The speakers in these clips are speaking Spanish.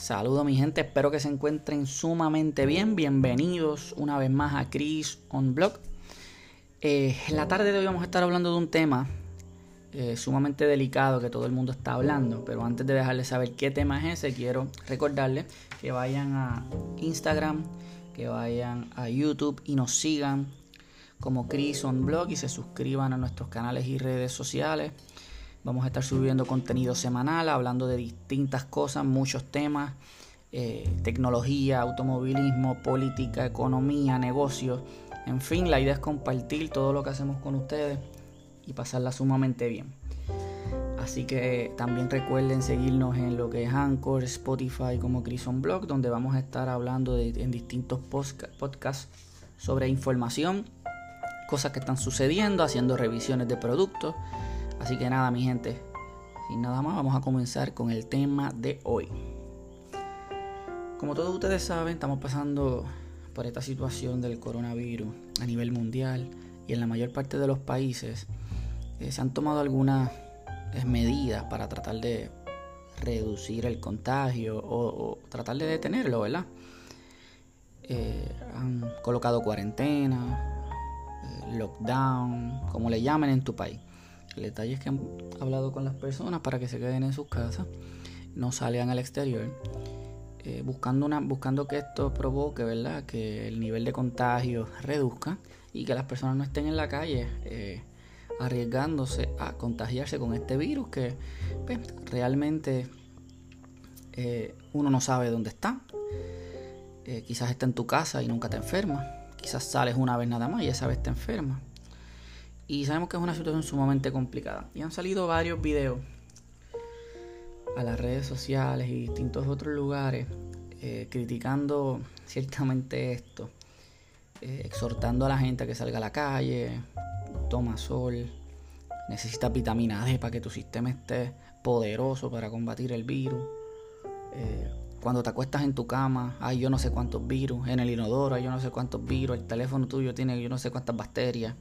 Saludos mi gente, espero que se encuentren sumamente bien. Bienvenidos una vez más a Chris on Blog. Eh, en la tarde de hoy vamos a estar hablando de un tema eh, sumamente delicado que todo el mundo está hablando. Pero antes de dejarles saber qué tema es ese, quiero recordarles que vayan a Instagram, que vayan a YouTube y nos sigan como Chris on Blog y se suscriban a nuestros canales y redes sociales. Vamos a estar subiendo contenido semanal, hablando de distintas cosas, muchos temas, eh, tecnología, automovilismo, política, economía, negocios. En fin, la idea es compartir todo lo que hacemos con ustedes y pasarla sumamente bien. Así que también recuerden seguirnos en lo que es Anchor, Spotify como Crison Blog, donde vamos a estar hablando en distintos podcasts sobre información, cosas que están sucediendo, haciendo revisiones de productos Así que nada, mi gente, sin nada más, vamos a comenzar con el tema de hoy. Como todos ustedes saben, estamos pasando por esta situación del coronavirus a nivel mundial y en la mayor parte de los países eh, se han tomado algunas eh, medidas para tratar de reducir el contagio o, tratar de detenerlo, ¿verdad? Eh, han colocado cuarentena, lockdown, como le llamen en tu país. El detalle es que han hablado con las personas para que se queden en sus casas, no salgan al exterior, eh, buscando, una, buscando que esto provoque, ¿verdad? Que el nivel de contagio reduzca y que las personas no estén en la calle eh, arriesgándose a contagiarse con este virus que pues, realmente eh, uno no sabe dónde está. quizás está en tu casa y nunca te enferma. Quizás sales una vez nada más y esa vez te enferma. Y sabemos que es una situación sumamente complicada. Y han salido varios videos a las redes sociales y distintos otros lugares eh, criticando ciertamente esto, eh, exhortando a la gente a que salga a la calle, toma sol, necesita vitamina D para que tu sistema esté poderoso para combatir el virus. Eh, cuando te acuestas en tu cama, hay yo no sé cuántos virus, en el inodoro hay yo no sé cuántos virus, el teléfono tuyo tiene yo no sé cuántas bacterias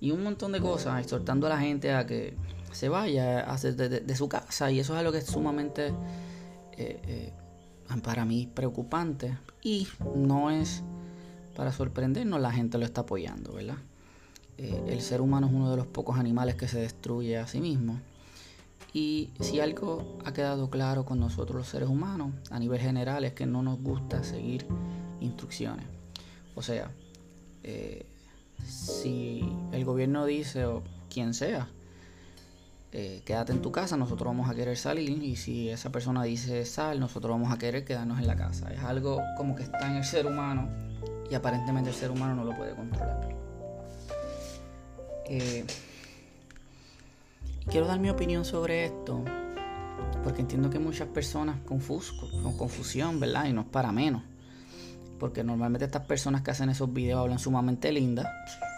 y un montón de cosas, exhortando a la gente a que se vaya a de, su casa y eso es algo que es sumamente eh, eh, para mí preocupante y no es para sorprendernos, la gente lo está apoyando, ¿verdad? Eh, el ser humano es uno de los pocos animales que se destruye a sí mismo. Y si algo ha quedado claro con nosotros los seres humanos a nivel general es que no nos gusta seguir instrucciones. O sea, si el gobierno dice o quien sea, eh, quédate en tu casa, nosotros vamos a querer salir y si esa persona dice sal, nosotros vamos a querer quedarnos en la casa. Es algo como que está en el ser humano y aparentemente el ser humano no lo puede controlar. Eh, quiero dar mi opinión sobre esto porque entiendo que muchas personas confus con confusión, ¿verdad? Y no es para menos porque normalmente estas personas que hacen esos videos hablan sumamente lindas,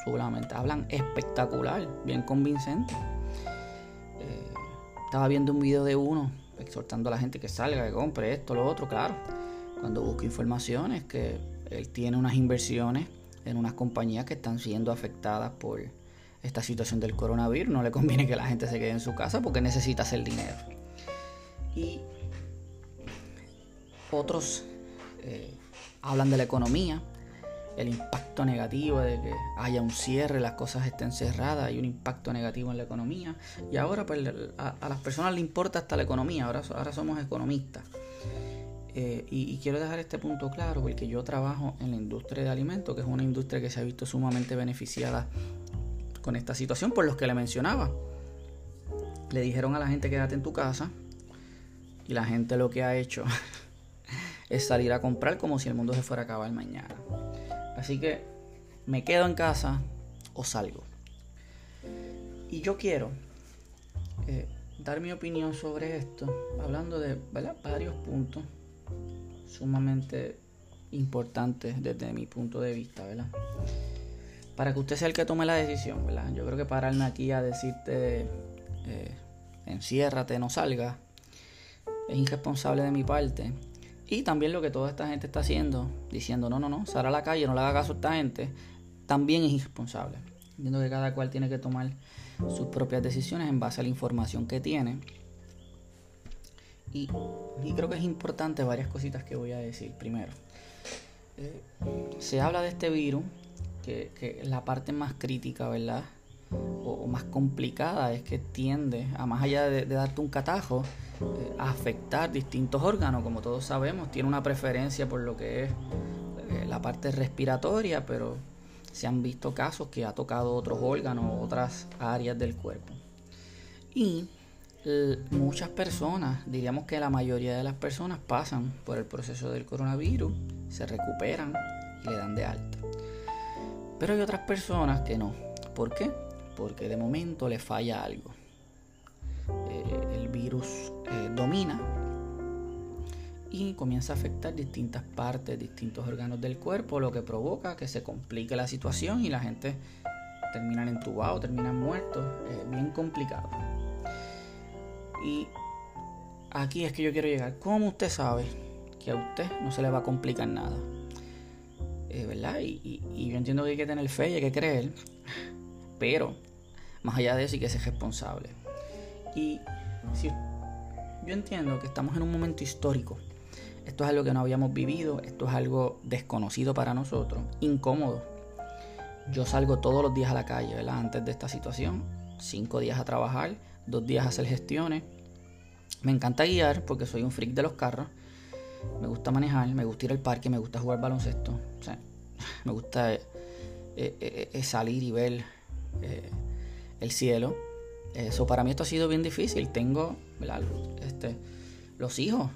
sumamente hablan espectacular, bien convincente. Eh, estaba viendo un video de uno exhortando a la gente que salga, que compre esto, lo otro, claro. Cuando busco informaciones que él tiene unas inversiones en unas compañías que están siendo afectadas por esta situación del coronavirus. No le conviene que la gente se quede en su casa porque necesita hacer dinero. Y otros eh, hablan de la economía, el impacto negativo de que haya un cierre, las cosas estén cerradas, hay un impacto negativo en la economía. Y ahora pues, a, las personas le importa hasta la economía, ahora, ahora somos economistas. Eh, y, quiero dejar este punto claro porque yo trabajo en la industria de alimentos, que es una industria que se ha visto sumamente beneficiada con esta situación por los que le mencionaba. Le dijeron a la gente quédate en tu casa y la gente lo que ha hecho es salir a comprar como si el mundo se fuera a acabar mañana. Así que me quedo en casa o salgo. Y yo quiero eh, dar mi opinión sobre esto, hablando de varios puntos sumamente importantes desde mi punto de vista, ¿verdad? Para que usted sea el que tome la decisión, ¿verdad? Yo creo que pararme aquí a decirte, eh, enciérrate, no salga, es irresponsable de mi parte y también lo que toda esta gente está haciendo, diciendo, no, no, no, sal a la calle, no le haga caso a esta gente, también es irresponsable. Entiendo que cada cual tiene que tomar sus propias decisiones en base a la información que tiene. Y, creo que es importante varias cositas que voy a decir. Primero, eh, se habla de este virus, que, la parte más crítica, ¿verdad? O, más complicada es que tiende, a más allá de, darte un catajo, eh, afectar distintos órganos. Como todos sabemos, tiene una preferencia por lo que es eh, la parte respiratoria, pero se han visto casos que ha tocado otros órganos, otras áreas del cuerpo. Y muchas personas, diríamos que la mayoría de las personas pasan por el proceso del coronavirus, se recuperan y le dan de alta. Pero hay otras personas que no. ¿Por qué? Porque de momento le falla algo. Eh, virus eh, domina y comienza a afectar distintas partes, distintos órganos del cuerpo, lo que provoca que se complique la situación y la gente termina entubado, termina muertos. Es bien complicado. Y aquí es que yo quiero llegar. ¿Cómo usted sabe que a usted no se le va a complicar nada? Eh, ¿Verdad? Y, yo entiendo que hay que tener fe y hay que creer. Pero, más allá de eso, hay que ser responsable. Y yo entiendo que estamos en un momento histórico. Esto es algo que no habíamos vivido. Esto es algo desconocido para nosotros. Incómodo. Yo salgo todos los días a la calle, ¿verdad? Antes de esta situación. Cinco días a trabajar dos días a hacer gestiones. Me encanta guiar porque soy un freak de los carros. Me gusta manejar, me gusta ir al parque, me gusta jugar baloncesto. me gusta eh, eh, eh, salir y ver el cielo. Eso para mí esto ha sido bien difícil. Tengo este, los hijos.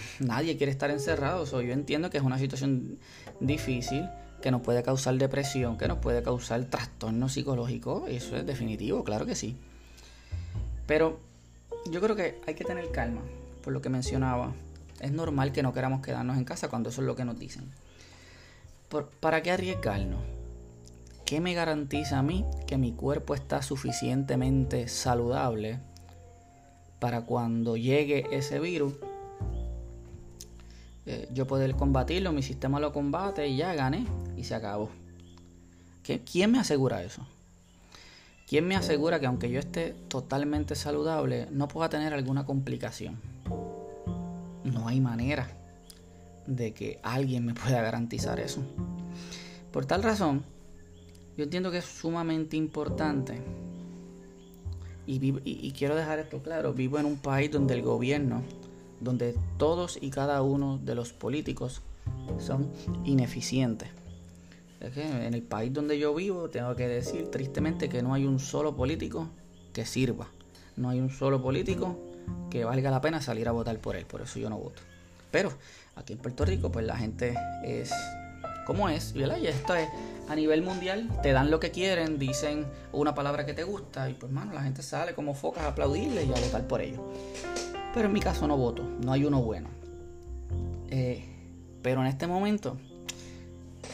nadie quiere estar encerrado. yo entiendo que es una situación difícil que nos puede causar depresión, que nos puede causar trastorno psicológico, eso es definitivo, claro que sí. Pero yo creo que hay que tener calma, por lo que mencionaba. Es normal que no queramos quedarnos en casa cuando eso es lo que nos dicen. ¿Para qué arriesgarnos? ¿Qué me garantiza a mí que mi cuerpo está suficientemente saludable para cuando llegue ese virus eh, yo poder combatirlo, mi sistema lo combate y ya gané y se acabó. ¿Quién me asegura eso? ¿Quién me asegura que aunque yo esté totalmente saludable, no pueda tener alguna complicación? No hay manera de que alguien me pueda garantizar eso. Por tal razón, yo entiendo que es sumamente importante y quiero dejar esto claro, vivo en un país donde el gobierno donde todos y cada uno de los políticos son ineficientes. en el país donde yo vivo tengo que decir tristemente que no hay un solo político que sirva. No hay un solo político que valga la pena salir a votar por él. Por eso yo no voto. Pero aquí en Puerto Rico pues la gente es como es. Y esto es a nivel mundial. Te dan lo que quieren, dicen una palabra que te gusta y pues mano la gente sale como focas a aplaudirle y a votar por ellos. Pero en mi caso no voto, no hay uno bueno. Eh, pero en este momento,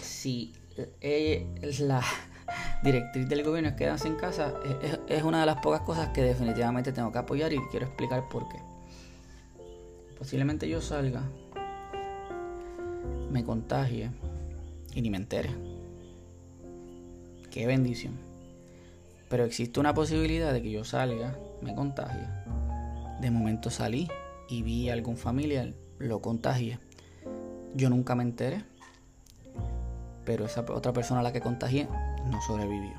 si eh, la directriz del gobierno es quedarse en casa, es, una de las pocas cosas que definitivamente tengo que apoyar y quiero explicar por qué. Posiblemente yo salga, me contagie y ni me entere. Qué bendición. Pero existe una posibilidad de que yo salga, me contagie de momento salí y vi a algún familiar, lo contagié. Yo nunca me enteré, pero esa otra persona a la que contagié no sobrevivió.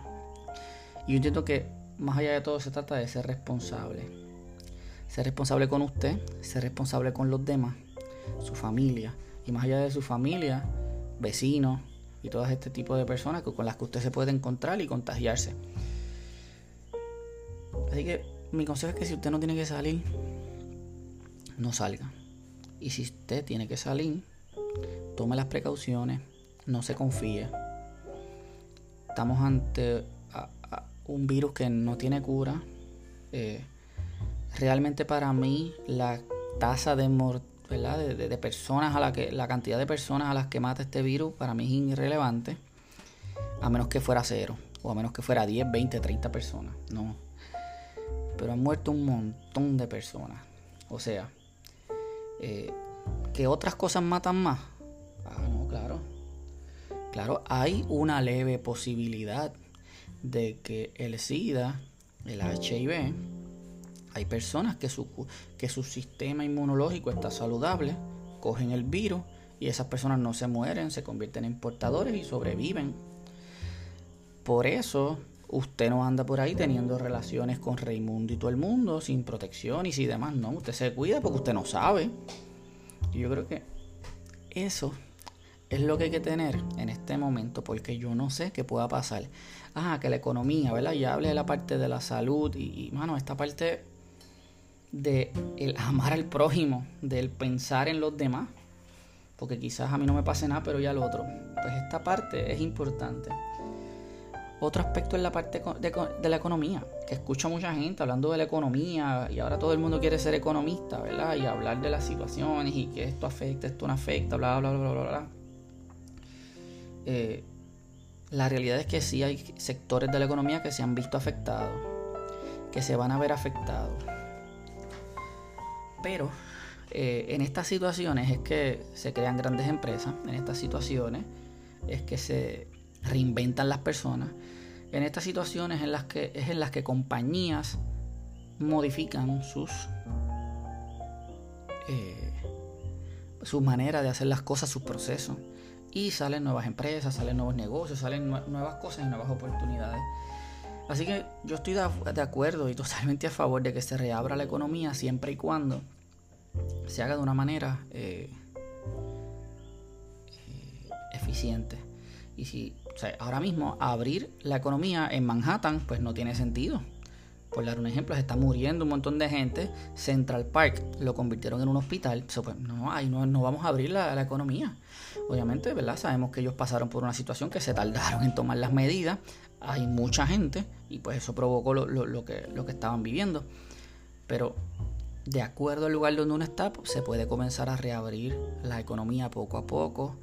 Y yo entiendo que más allá de todo se trata de ser responsable. Ser responsable con usted, ser responsable con los demás, su familia. Y más allá de su familia, vecinos y todo este tipo de personas con las que usted se puede encontrar y contagiarse. Así que mi consejo es que si usted no tiene que salir, no salga. Y si usted tiene que salir, tome las precauciones, no se confíe. Estamos ante un virus que no tiene cura. Eh, realmente para mí la tasa de, de, de, personas a la que la cantidad de personas a las que mata este virus para mí es irrelevante a menos que fuera cero o a menos que fuera 10, 20, 30 personas. No, pero han muerto un montón de personas. O sea, eh, que otras cosas matan más. Ah, no, claro. Claro, hay una leve posibilidad de que el SIDA, el HIV, Hay personas que su, que su sistema inmunológico está saludable, cogen el virus y esas personas no se mueren, se convierten en portadores y sobreviven. Por eso usted no anda por ahí teniendo relaciones con Raimundo y todo el mundo sin protección y sin demás. No, usted se cuida porque usted no sabe. Y yo creo que eso es lo que hay que tener en este momento porque yo no sé qué pueda pasar. Ah, que la economía, ¿verdad? Ya hablé de la parte de la salud y, y mano, esta parte de el amar al prójimo, del pensar en los demás porque quizás a mí no me pase nada, pero ya al otro. Pues esta parte es importante. Otro aspecto es la parte de, la economía, que escucho a mucha gente hablando de la economía y ahora todo el mundo quiere ser economista, ¿verdad? Y hablar de las situaciones y que esto afecta, esto no afecta, bla, bla, bla, bla, bla. Eh, la realidad es que sí hay sectores de la economía que se han visto afectados, que se van a ver afectados. Pero eh, en estas situaciones es que se crean grandes empresas, en estas situaciones es que se reinventan las personas, en estas situaciones en las que, es en las que compañías modifican sus eh, su manera de hacer las cosas, sus procesos. Y salen nuevas empresas, salen nuevos negocios, salen nuevas cosas y nuevas oportunidades. Así que yo estoy de acuerdo y totalmente a favor de que se reabra la economía siempre y cuando se haga de una manera eh, eh, eficiente. Y si ahora mismo abrir la economía en Manhattan, pues no tiene sentido. Por dar un ejemplo, se está muriendo un montón de gente. Central Park lo convirtieron en un hospital. pues, no, ahí no, no, vamos a abrir la, economía. Obviamente, ¿verdad? Sabemos que ellos pasaron por una situación que se tardaron en tomar las medidas. Hay mucha gente y pues eso provocó lo, lo, que, lo que estaban viviendo. Pero de acuerdo al lugar donde uno está, pues, se puede comenzar a reabrir la economía poco a poco,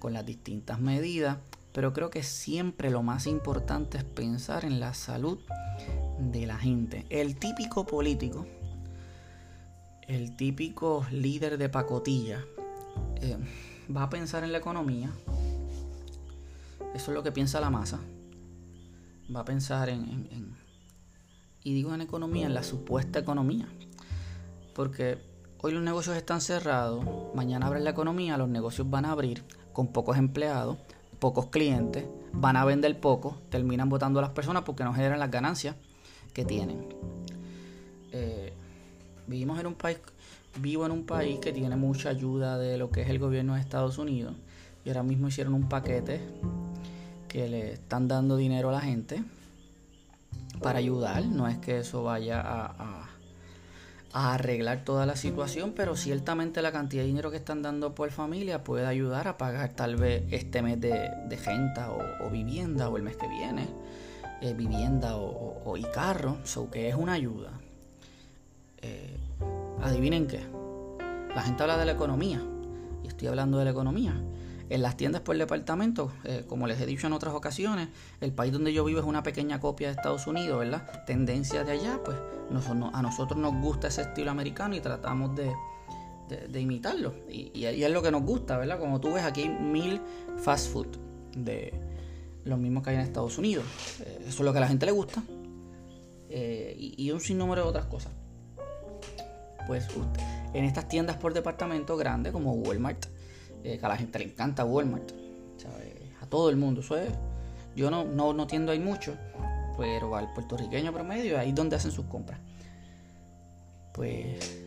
con las distintas medidas. Pero creo que siempre lo más importante es pensar en la salud de la gente. El típico político, el típico líder de pacotilla, eh, va a pensar en la economía. Eso es lo que piensa la masa. Va a pensar en y digo en economía, en la supuesta economía porque hoy los negocios están cerrados, mañana abre la economía, los negocios van a abrir con pocos empleados, pocos clientes, van a vender poco, terminan votando a las personas porque no generan las ganancias que tienen. Eh, vivimos en un país, vivo en un país que tiene mucha ayuda de lo que es el gobierno de Estados Unidos y ahora mismo hicieron un paquete que le están dando dinero a la gente para ayudar, no es que eso vaya a a arreglar toda la situación, pero ciertamente la cantidad de dinero que están dando por familia puede ayudar a pagar tal vez este mes de, de renta o, vivienda o el mes que viene, eh, vivienda o, y carro, so que es una ayuda. Eh, adivinen qué, la gente habla de la economía y estoy hablando de la economía. En las tiendas por departamento, eh, como les he dicho en otras ocasiones, el país donde yo vivo es una pequeña copia de Estados Unidos, ¿verdad? Tendencia de allá, pues a nosotros nos gusta ese estilo americano y tratamos de, imitarlo. Y, es lo que nos gusta, ¿verdad? Como tú ves, aquí hay mil fast food de los mismos que hay en Estados Unidos. Eh, eso es lo que a la gente le gusta. Eh, y, y un sinnúmero de otras cosas. Pues en estas tiendas por departamento grandes como Walmart, eh, que a la gente le encanta Walmart. A todo el mundo. Eso es, yo no, no, no tiendo ahí mucho, pero al puertorriqueño promedio, ahí es donde hacen sus compras. Pues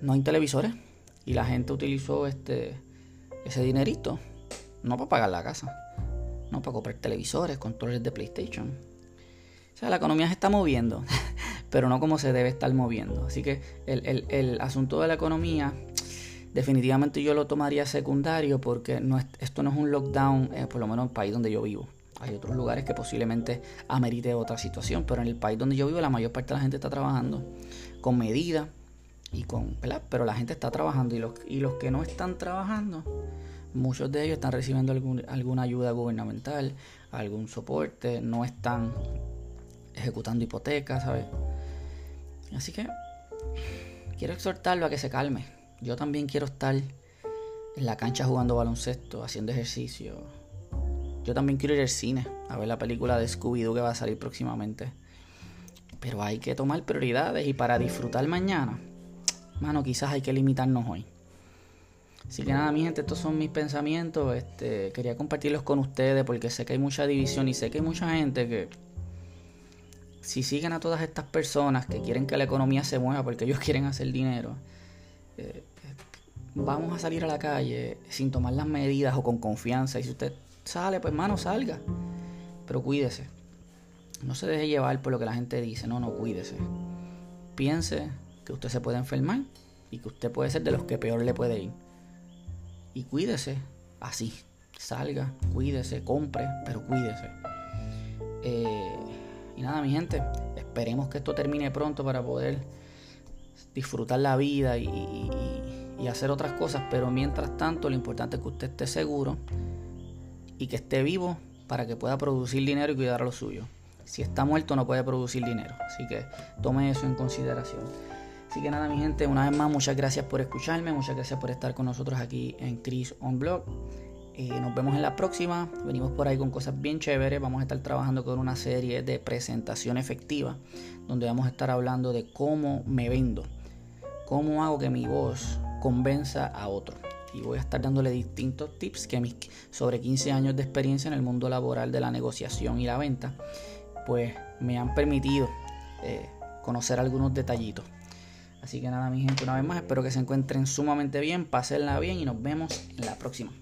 no hay televisores y la gente utilizó este ese dinerito no para pagar la casa, no para comprar televisores, controles de PlayStation. O sea, la economía se está moviendo, pero no como se debe estar moviendo. Así que el, el asunto de la economía definitivamente yo lo tomaría secundario porque esto no es un lockdown, eh, por lo menos en el país donde yo vivo. Hay otros lugares que posiblemente amerite otra situación, pero en el país donde yo vivo la mayor parte de la gente está trabajando con medidas y con, Pero la gente está trabajando y los, y los que no están trabajando, muchos de ellos están recibiendo alguna ayuda gubernamental, algún soporte, no están ejecutando hipotecas, ¿sabes? Así que quiero exhortarlo a que se calme, yo también quiero estar en la cancha jugando baloncesto, haciendo ejercicio. Yo también quiero ir al cine a ver la película de Scooby-Doo que va a salir próximamente. Pero hay que tomar prioridades y para disfrutar mañana, mano, quizás hay que limitarnos hoy. Así que nada, mi gente, estos son mis pensamientos. Este, quería compartirlos con ustedes porque sé que hay mucha división y sé que hay mucha gente que si siguen a todas estas personas que quieren que la economía se mueva porque ellos quieren hacer dinero, eh, vamos a salir a la calle sin tomar las medidas o con confianza. Y si usted sale, pues mano, salga. Pero cuídese. No se deje llevar por lo que la gente dice. No, no, cuídese. Piense que usted se puede enfermar y que usted puede ser de los que peor le puede ir. Y cuídese así. Salga, cuídese, compre, pero cuídese. Eh, y nada, mi gente, esperemos que esto termine pronto para poder disfrutar la vida y, hacer otras cosas, pero mientras tanto lo importante es que usted esté seguro y que esté vivo para que pueda producir dinero y cuidar a lo suyo. Si está muerto no puede producir dinero, así que tome eso en consideración. Así que nada, mi gente, una vez más, muchas gracias por escucharme, muchas gracias por estar con nosotros aquí en Chris On Blog. Eh, nos vemos en la próxima. Venimos por ahí con cosas bien chéveres. Vamos a estar trabajando con una serie de presentación efectiva, donde vamos a estar hablando de cómo me vendo, cómo hago que mi voz convenza a otro. Y voy a estar dándole distintos tips que mis sobre 15 años de experiencia en el mundo laboral de la negociación y la venta, pues me han permitido eh, conocer algunos detallitos. Así que nada, mi gente, una vez más, espero que se encuentren sumamente bien, pásenla bien y nos vemos en la próxima.